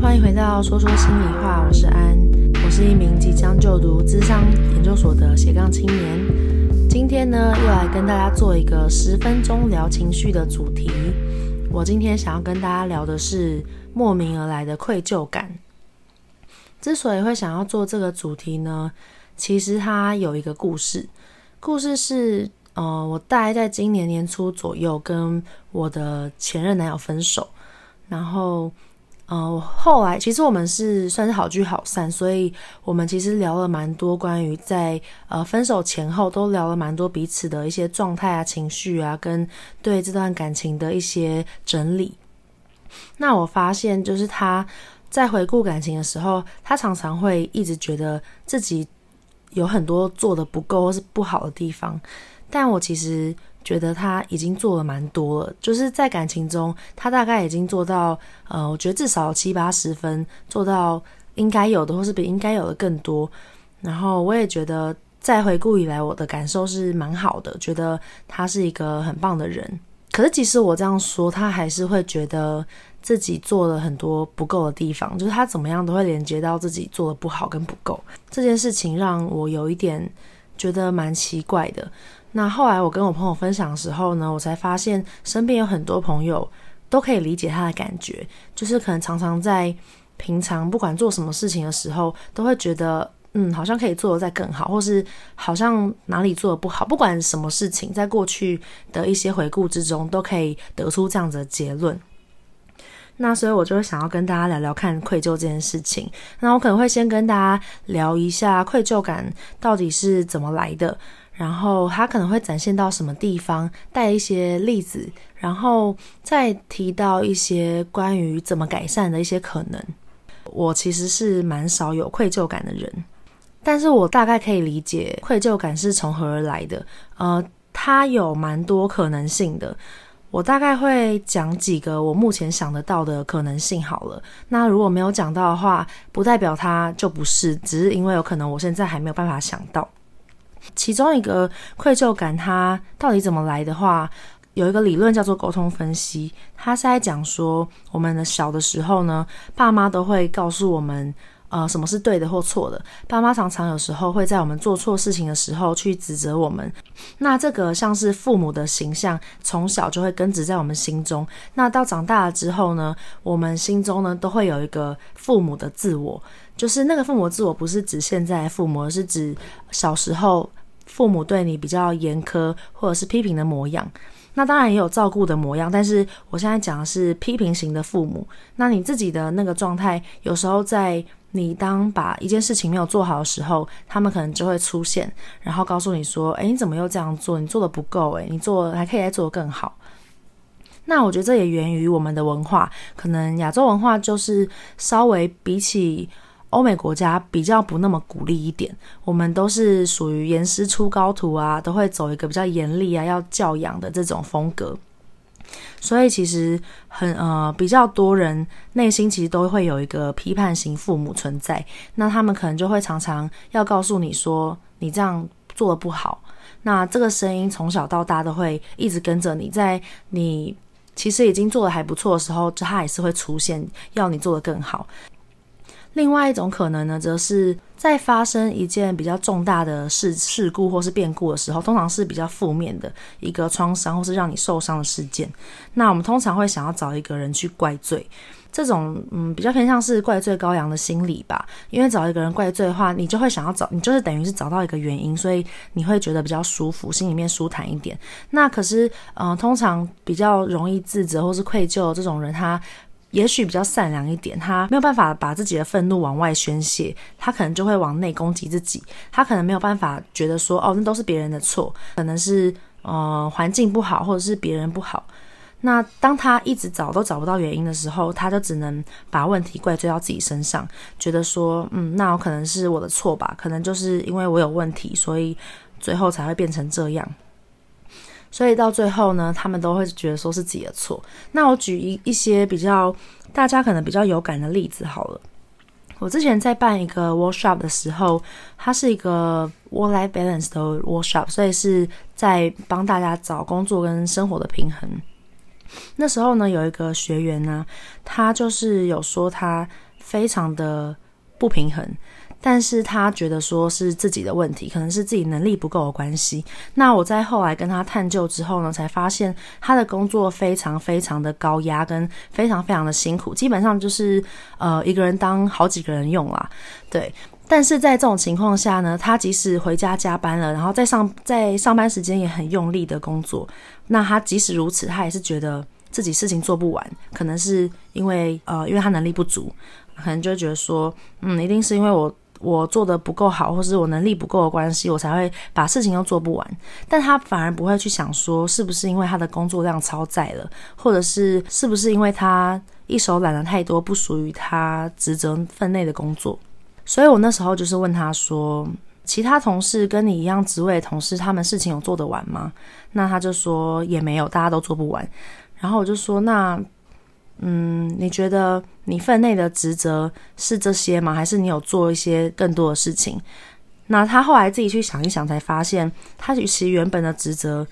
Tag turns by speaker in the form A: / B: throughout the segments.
A: 欢迎回到说说心里话，我是安，我是一名即将就读智商研究所的斜杠青年。今天呢，又来跟大家做一个十分钟聊情绪的主题。我今天想要跟大家聊的是莫名而来的愧疚感。之所以会想要做这个主题呢，其实它有一个故事。故事是，呃，我大概在今年年初左右跟我的前任男友分手，然后。呃，后来其实我们是算是好聚好散，所以我们其实聊了蛮多关于在呃分手前后都聊了蛮多彼此的一些状态啊、情绪啊，跟对这段感情的一些整理。那我发现，就是他在回顾感情的时候，他常常会一直觉得自己有很多做得不够或是不好的地方，但我其实。觉得他已经做了蛮多了，就是在感情中，他大概已经做到，呃，我觉得至少七八十分，做到应该有的，或是比应该有的更多。然后我也觉得，在回顾以来，我的感受是蛮好的，觉得他是一个很棒的人。可是即使我这样说，他还是会觉得自己做了很多不够的地方，就是他怎么样都会连接到自己做的不好跟不够。这件事情让我有一点觉得蛮奇怪的。那后来我跟我朋友分享的时候呢，我才发现身边有很多朋友都可以理解他的感觉，就是可能常常在平常不管做什么事情的时候，都会觉得嗯，好像可以做得再更好，或是好像哪里做得不好，不管什么事情，在过去的一些回顾之中，都可以得出这样子的结论。那所以我就想要跟大家聊聊看愧疚这件事情。那我可能会先跟大家聊一下愧疚感到底是怎么来的。然后他可能会展现到什么地方，带一些例子，然后再提到一些关于怎么改善的一些可能。我其实是蛮少有愧疚感的人，但是我大概可以理解愧疚感是从何而来的。呃，它有蛮多可能性的。我大概会讲几个我目前想得到的可能性好了。那如果没有讲到的话，不代表它就不是，只是因为有可能我现在还没有办法想到。其中一个愧疚感，它到底怎么来的话，有一个理论叫做沟通分析，它是在讲说，我们的小的时候呢，爸妈都会告诉我们，呃，什么是对的或错的。爸妈常常有时候会在我们做错事情的时候去指责我们。那这个像是父母的形象，从小就会根植在我们心中。那到长大了之后呢，我们心中呢都会有一个父母的自我，就是那个父母自我不是指现在父母，而是指小时候。父母对你比较严苛或者是批评的模样，那当然也有照顾的模样，但是我现在讲的是批评型的父母。那你自己的那个状态，有时候在你当把一件事情没有做好的时候，他们可能就会出现，然后告诉你说：“诶，你怎么又这样做？你做的不够，诶，你做还可以再做得更好。”那我觉得这也源于我们的文化，可能亚洲文化就是稍微比起。欧美国家比较不那么鼓励一点，我们都是属于严师出高徒啊，都会走一个比较严厉啊，要教养的这种风格。所以其实很呃比较多人内心其实都会有一个批判型父母存在，那他们可能就会常常要告诉你说，你这样做的不好。那这个声音从小到大都会一直跟着你，在你其实已经做的还不错的时候，他也是会出现要你做的更好。另外一种可能呢，则是在发生一件比较重大的事事故或是变故的时候，通常是比较负面的一个创伤或是让你受伤的事件。那我们通常会想要找一个人去怪罪，这种嗯比较偏向是怪罪羔羊的心理吧。因为找一个人怪罪的话，你就会想要找，你就是等于是找到一个原因，所以你会觉得比较舒服，心里面舒坦一点。那可是嗯、通常比较容易自责或是愧疚这种人，他。也许比较善良一点，他没有办法把自己的愤怒往外宣泄，他可能就会往内攻击自己。他可能没有办法觉得说，哦，那都是别人的错，可能是呃环境不好，或者是别人不好。那当他一直找都找不到原因的时候，他就只能把问题怪罪到自己身上，觉得说，嗯，那我可能是我的错吧，可能就是因为我有问题，所以最后才会变成这样。所以到最后呢，他们都会觉得说是自己的错。那我举一一些比较大家可能比较有感的例子好了。我之前在办一个 workshop 的时候，它是一个 work-life balance 的 workshop，所以是在帮大家找工作跟生活的平衡。那时候呢，有一个学员呢，他就是有说他非常的不平衡。但是他觉得说是自己的问题，可能是自己能力不够的关系。那我在后来跟他探究之后呢，才发现他的工作非常非常的高压，跟非常非常的辛苦，基本上就是呃一个人当好几个人用啦。对，但是在这种情况下呢，他即使回家加班了，然后在上在上班时间也很用力的工作，那他即使如此，他也是觉得自己事情做不完，可能是因为呃因为他能力不足，可能就觉得说，嗯，一定是因为我。我做的不够好，或是我能力不够的关系，我才会把事情都做不完。但他反而不会去想说，是不是因为他的工作量超载了，或者是是不是因为他一手揽了太多不属于他职责分内的工作。所以我那时候就是问他说，其他同事跟你一样职位的同事，他们事情有做得完吗？那他就说也没有，大家都做不完。然后我就说那。嗯，你觉得你分内的职责是这些吗？还是你有做一些更多的事情？那他后来自己去想一想，才发现他其实原本的职责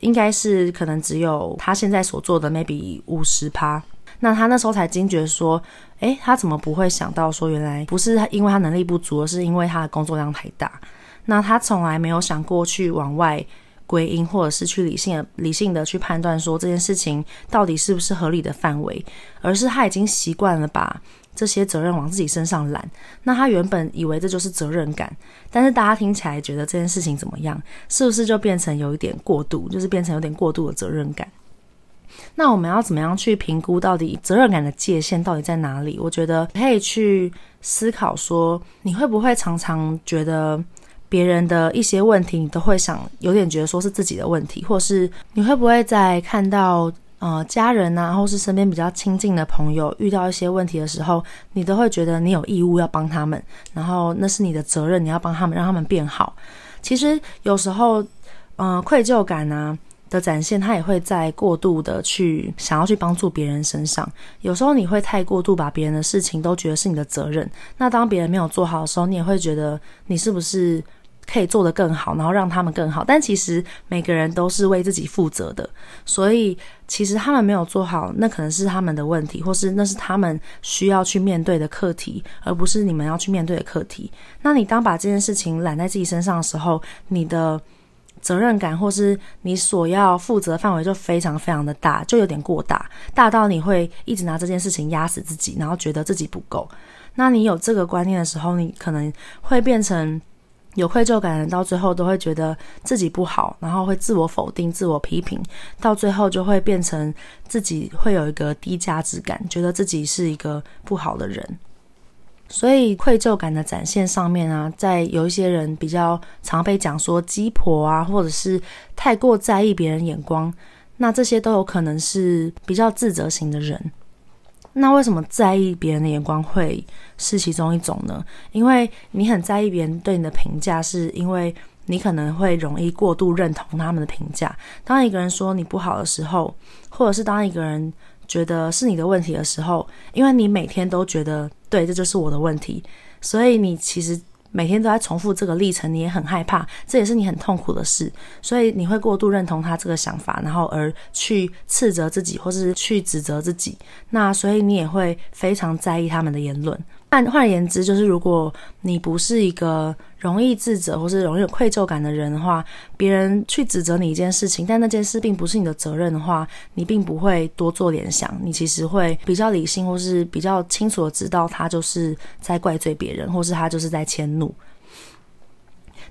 A: 应该是可能只有他现在所做的 maybe 五十趴。那他那时候才惊觉说，诶，他怎么不会想到说，原来不是因为他能力不足，而是因为他的工作量太大。那他从来没有想过去往外。归因，或者是去理性的、理性的去判断说这件事情到底是不是合理的范围，而是他已经习惯了把这些责任往自己身上揽。那他原本以为这就是责任感，但是大家听起来觉得这件事情怎么样？是不是就变成有一点过度，就是变成有点过度的责任感？那我们要怎么样去评估到底责任感的界限到底在哪里？我觉得可以去思考说，你会不会常常觉得？别人的一些问题，你都会想有点觉得说是自己的问题，或是你会不会在看到呃家人啊，或是身边比较亲近的朋友遇到一些问题的时候，你都会觉得你有义务要帮他们，然后那是你的责任，你要帮他们，让他们变好。其实有时候，呃，愧疚感啊的展现，他也会在过度的去想要去帮助别人身上。有时候你会太过度把别人的事情都觉得是你的责任，那当别人没有做好的时候，你也会觉得你是不是？可以做得更好，然后让他们更好。但其实每个人都是为自己负责的，所以其实他们没有做好，那可能是他们的问题，或是那是他们需要去面对的课题，而不是你们要去面对的课题。那你当把这件事情揽在自己身上的时候，你的责任感或是你所要负责范围就非常非常的大，就有点过大，大到你会一直拿这件事情压死自己，然后觉得自己不够。那你有这个观念的时候，你可能会变成。有愧疚感的人到最后都会觉得自己不好，然后会自我否定、自我批评，到最后就会变成自己会有一个低价值感，觉得自己是一个不好的人。所以愧疚感的展现上面啊，在有一些人比较常被讲说鸡婆啊，或者是太过在意别人眼光，那这些都有可能是比较自责型的人。那为什么在意别人的眼光会是其中一种呢？因为你很在意别人对你的评价，是因为你可能会容易过度认同他们的评价。当一个人说你不好的时候，或者是当一个人觉得是你的问题的时候，因为你每天都觉得对，这就是我的问题，所以你其实。每天都在重复这个历程，你也很害怕，这也是你很痛苦的事，所以你会过度认同他这个想法，然后而去斥责自己，或是去指责自己。那所以你也会非常在意他们的言论。但换言之，就是如果你不是一个容易自责或是容易有愧疚感的人的话，别人去指责你一件事情，但那件事并不是你的责任的话，你并不会多做联想，你其实会比较理性，或是比较清楚的知道他就是在怪罪别人，或是他就是在迁怒。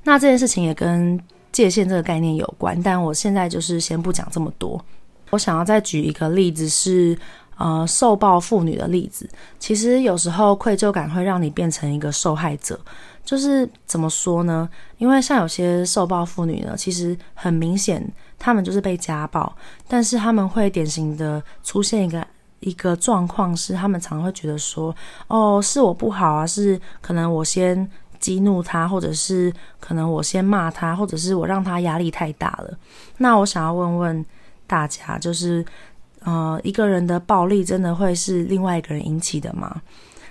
A: 那这件事情也跟界限这个概念有关，但我现在就是先不讲这么多。我想要再举一个例子是。呃，受暴妇女的例子，其实有时候愧疚感会让你变成一个受害者。就是怎么说呢？因为像有些受暴妇女呢，其实很明显，她们就是被家暴，但是她们会典型的出现一个一个状况，是她们常会觉得说，哦，是我不好啊，是可能我先激怒她，或者是可能我先骂她，或者是我让她压力太大了。那我想要问问大家，就是。呃，一个人的暴力真的会是另外一个人引起的吗？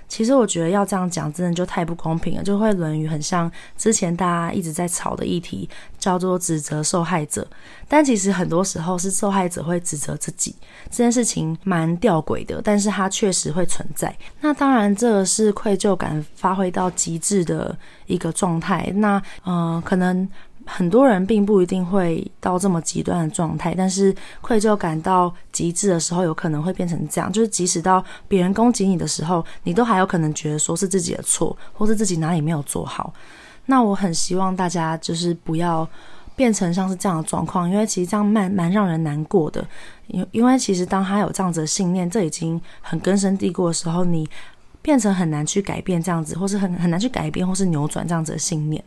A: 其实我觉得要这样讲，真的就太不公平了，就会沦于很像之前大家一直在吵的议题，叫做指责受害者。但其实很多时候是受害者会指责自己，这件事情蛮吊诡的，但是它确实会存在。那当然，这个是愧疚感发挥到极致的一个状态。那、呃，可能。很多人并不一定会到这么极端的状态，但是愧疚感到极致的时候，有可能会变成这样。就是即使到别人攻击你的时候，你都还有可能觉得说是自己的错，或是自己哪里没有做好。那我很希望大家就是不要变成像是这样的状况，因为其实这样蛮蛮让人难过的。因因为其实当他有这样子的信念，这已经很根深蒂固的时候，你变成很难去改变这样子，或是很很难去改变，或是扭转这样子的信念。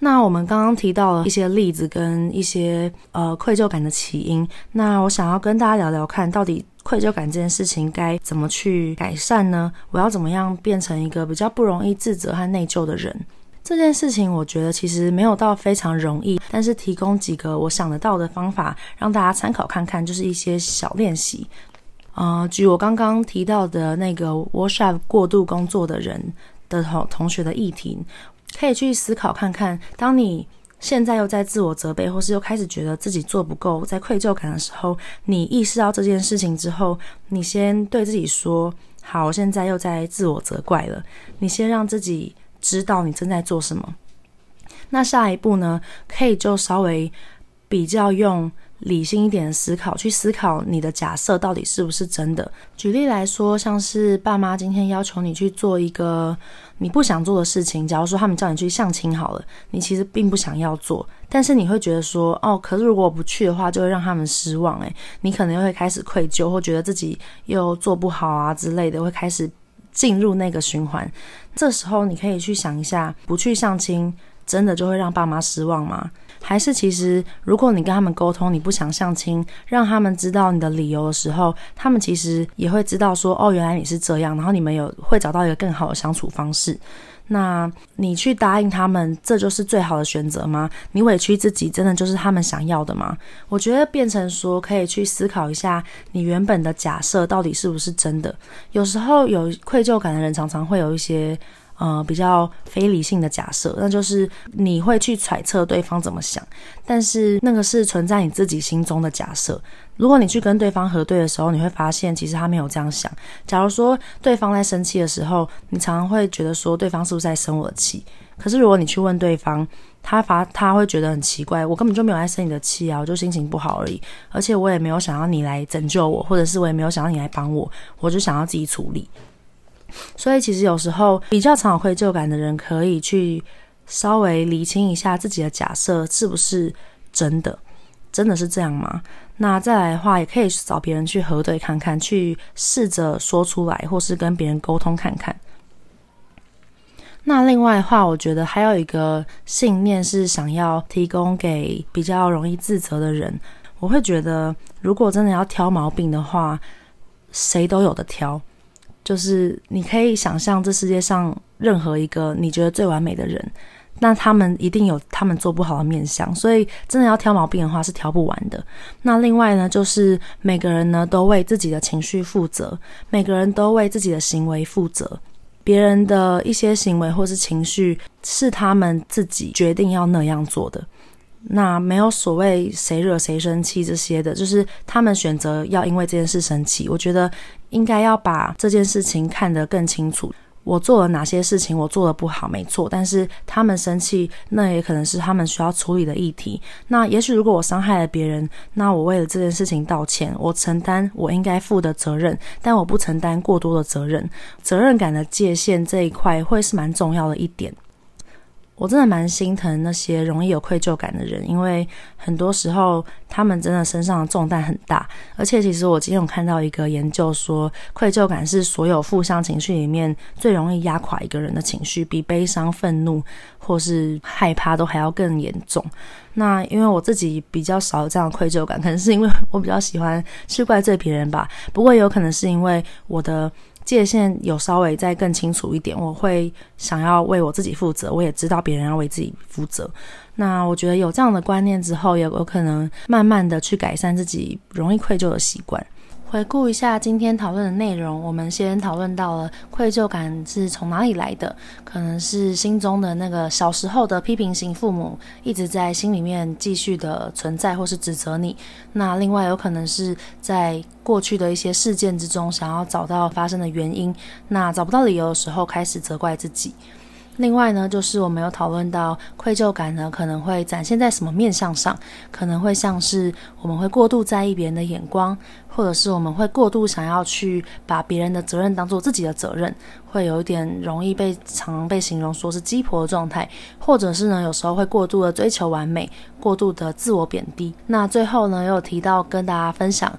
A: 那我们刚刚提到了一些例子跟一些呃愧疚感的起因，那我想要跟大家聊聊看，到底愧疚感这件事情该怎么去改善呢？我要怎么样变成一个比较不容易自责和内疚的人？这件事情我觉得其实没有到非常容易，但是提供几个我想得到的方法让大家参考看看，就是一些小练习。呃，举我刚刚提到的那个 workshop 过度工作的人的同同学的议题。可以去思考看看，当你现在又在自我责备，或是又开始觉得自己做不够，在愧疚感的时候，你意识到这件事情之后，你先对自己说：“好，现在又在自我责怪了。”你先让自己知道你正在做什么。那下一步呢？可以就稍微比较用。理性一点思考，去思考你的假设到底是不是真的。举例来说，像是爸妈今天要求你去做一个你不想做的事情，假如说他们叫你去相亲好了，你其实并不想要做，但是你会觉得说，哦，可是如果我不去的话，就会让他们失望，诶，你可能会开始愧疚，或觉得自己又做不好啊之类的，会开始进入那个循环。这时候你可以去想一下，不去相亲，真的就会让爸妈失望吗？还是其实，如果你跟他们沟通，你不想相亲，让他们知道你的理由的时候，他们其实也会知道说，哦，原来你是这样，然后你们有会找到一个更好的相处方式。那你去答应他们，这就是最好的选择吗？你委屈自己，真的就是他们想要的吗？我觉得变成说，可以去思考一下，你原本的假设到底是不是真的。有时候有愧疚感的人，常常会有一些。呃，比较非理性的假设，那就是你会去揣测对方怎么想，但是那个是存在你自己心中的假设。如果你去跟对方核对的时候，你会发现其实他没有这样想。假如说对方在生气的时候，你常常会觉得说对方是不是在生我的气？可是如果你去问对方，他发他会觉得很奇怪，我根本就没有在生你的气啊，我就心情不好而已，而且我也没有想要你来拯救我，或者是我也没有想要你来帮我，我就想要自己处理。所以，其实有时候比较常有愧疚感的人，可以去稍微厘清一下自己的假设是不是真的，真的是这样吗？那再来的话，也可以找别人去核对看看，去试着说出来，或是跟别人沟通看看。那另外的话，我觉得还有一个信念是想要提供给比较容易自责的人。我会觉得，如果真的要挑毛病的话，谁都有的挑。就是你可以想象这世界上任何一个你觉得最完美的人，那他们一定有他们做不好的面相，所以真的要挑毛病的话是挑不完的。那另外呢，就是每个人呢都为自己的情绪负责，每个人都为自己的行为负责，别人的一些行为或是情绪是他们自己决定要那样做的。那没有所谓谁惹谁生气这些的，就是他们选择要因为这件事生气。我觉得应该要把这件事情看得更清楚。我做了哪些事情，我做得不好，没错。但是他们生气，那也可能是他们需要处理的议题。那也许如果我伤害了别人，那我为了这件事情道歉，我承担我应该负的责任，但我不承担过多的责任。责任感的界限这一块会是蛮重要的一点。我真的蛮心疼那些容易有愧疚感的人，因为很多时候他们真的身上的重担很大。而且，其实我今天有看到一个研究说，愧疚感是所有负向情绪里面最容易压垮一个人的情绪，比悲伤、愤怒或是害怕都还要更严重。那因为我自己比较少有这样的愧疚感，可能是因为我比较喜欢去怪罪别人吧。不过，也有可能是因为我的。界限有稍微再更清楚一点，我会想要为我自己负责，我也知道别人要为自己负责。那我觉得有这样的观念之后，也有可能慢慢的去改善自己容易愧疚的习惯。回顾一下今天讨论的内容，我们先讨论到了愧疚感是从哪里来的，可能是心中的那个小时候的批评型父母一直在心里面继续的存在，或是指责你。那另外有可能是在过去的一些事件之中，想要找到发生的原因，那找不到理由的时候，开始责怪自己。另外呢，就是我们有讨论到愧疚感呢，可能会展现在什么面向上？可能会像是我们会过度在意别人的眼光，或者是我们会过度想要去把别人的责任当做自己的责任，会有一点容易被常被形容说是鸡婆的状态，或者是呢，有时候会过度的追求完美，过度的自我贬低。那最后呢，又提到跟大家分享。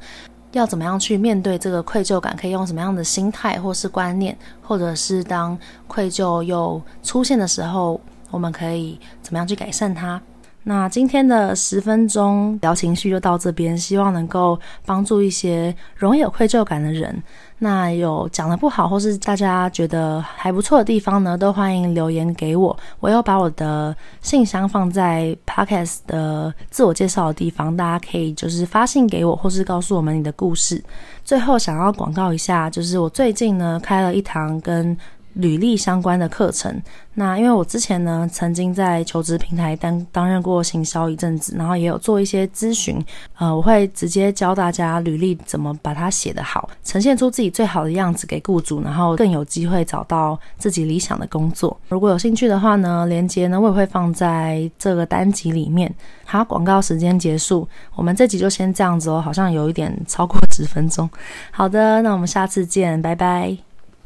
A: 要怎么样去面对这个愧疚感？可以用什么样的心态或是观念，或者是当愧疚又出现的时候，我们可以怎么样去改善它？那今天的十分钟聊情绪就到这边，希望能够帮助一些容易有愧疚感的人。那有讲得不好，或是大家觉得还不错的地方呢，都欢迎留言给我。我要把我的信箱放在 Podcast 的自我介绍的地方，大家可以就是发信给我，或是告诉我们你的故事。最后想要广告一下，就是我最近呢开了一堂跟履历相关的课程，那因为我之前呢曾经在求职平台担担任过行销一阵子，然后也有做一些咨询，呃，我会直接教大家履历怎么把它写得好，呈现出自己最好的样子给雇主，然后更有机会找到自己理想的工作。如果有兴趣的话呢，链接呢我也会放在这个单集里面。好，广告时间结束，我们这集就先这样子哦，好像有一点超过十分钟。好的，那我们下次见，拜拜。